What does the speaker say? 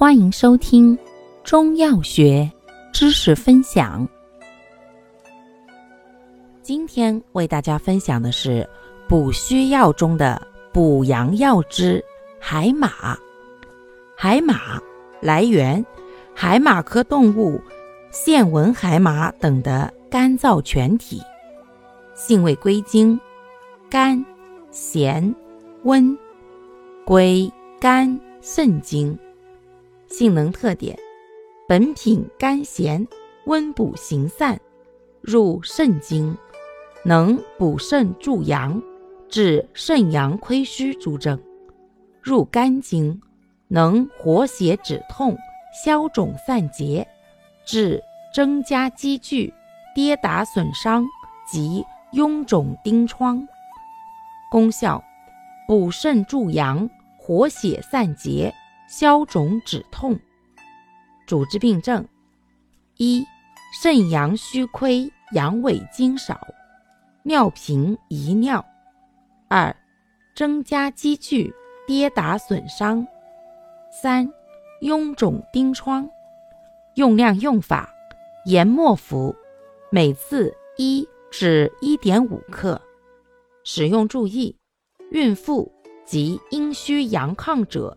欢迎收听中药学知识分享。今天为大家分享的是补虚药中的补阳药之海马。海马来源：海马科动物线纹海马等的干燥全体。性味归经：甘、咸、温，归肝、肾经。性能特点：本品甘咸，温补行散，入肾经，能补肾助阳，治肾阳亏虚诸症；入肝经，能活血止痛、消肿散结，治增加积聚、跌打损伤及臃肿疔疮。功效：补肾助阳，活血散结。消肿止痛，主治病症：一、肾阳虚亏，阳痿精少，尿频遗尿；二、增加积聚，跌打损伤；三、臃肿疔疮。用量用法：研末服，每次一至一点五克。使用注意：孕妇及阴虚阳亢者。